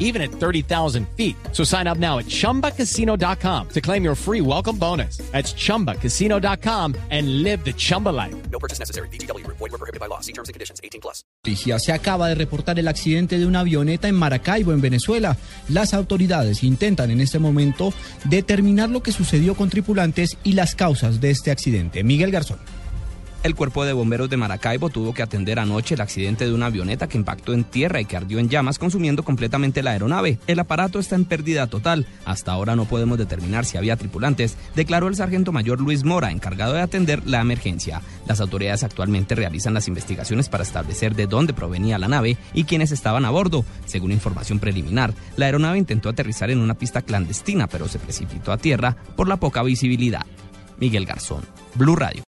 even at 30,000 feet. So sign up now at chumbacasino.com to claim your free welcome bonus. That's chumbacasino.com and live the Chumba life. No purchase necessary. BGW. Void were prohibited by law. See terms and conditions. 18 plus. Se acaba de reportar el accidente de una avioneta en Maracaibo, en Venezuela. Las autoridades intentan en este momento determinar lo que sucedió con tripulantes y las causas de este accidente. Miguel Garzón. El cuerpo de bomberos de Maracaibo tuvo que atender anoche el accidente de una avioneta que impactó en tierra y que ardió en llamas, consumiendo completamente la aeronave. El aparato está en pérdida total. Hasta ahora no podemos determinar si había tripulantes, declaró el sargento mayor Luis Mora, encargado de atender la emergencia. Las autoridades actualmente realizan las investigaciones para establecer de dónde provenía la nave y quiénes estaban a bordo. Según información preliminar, la aeronave intentó aterrizar en una pista clandestina, pero se precipitó a tierra por la poca visibilidad. Miguel Garzón, Blue Radio.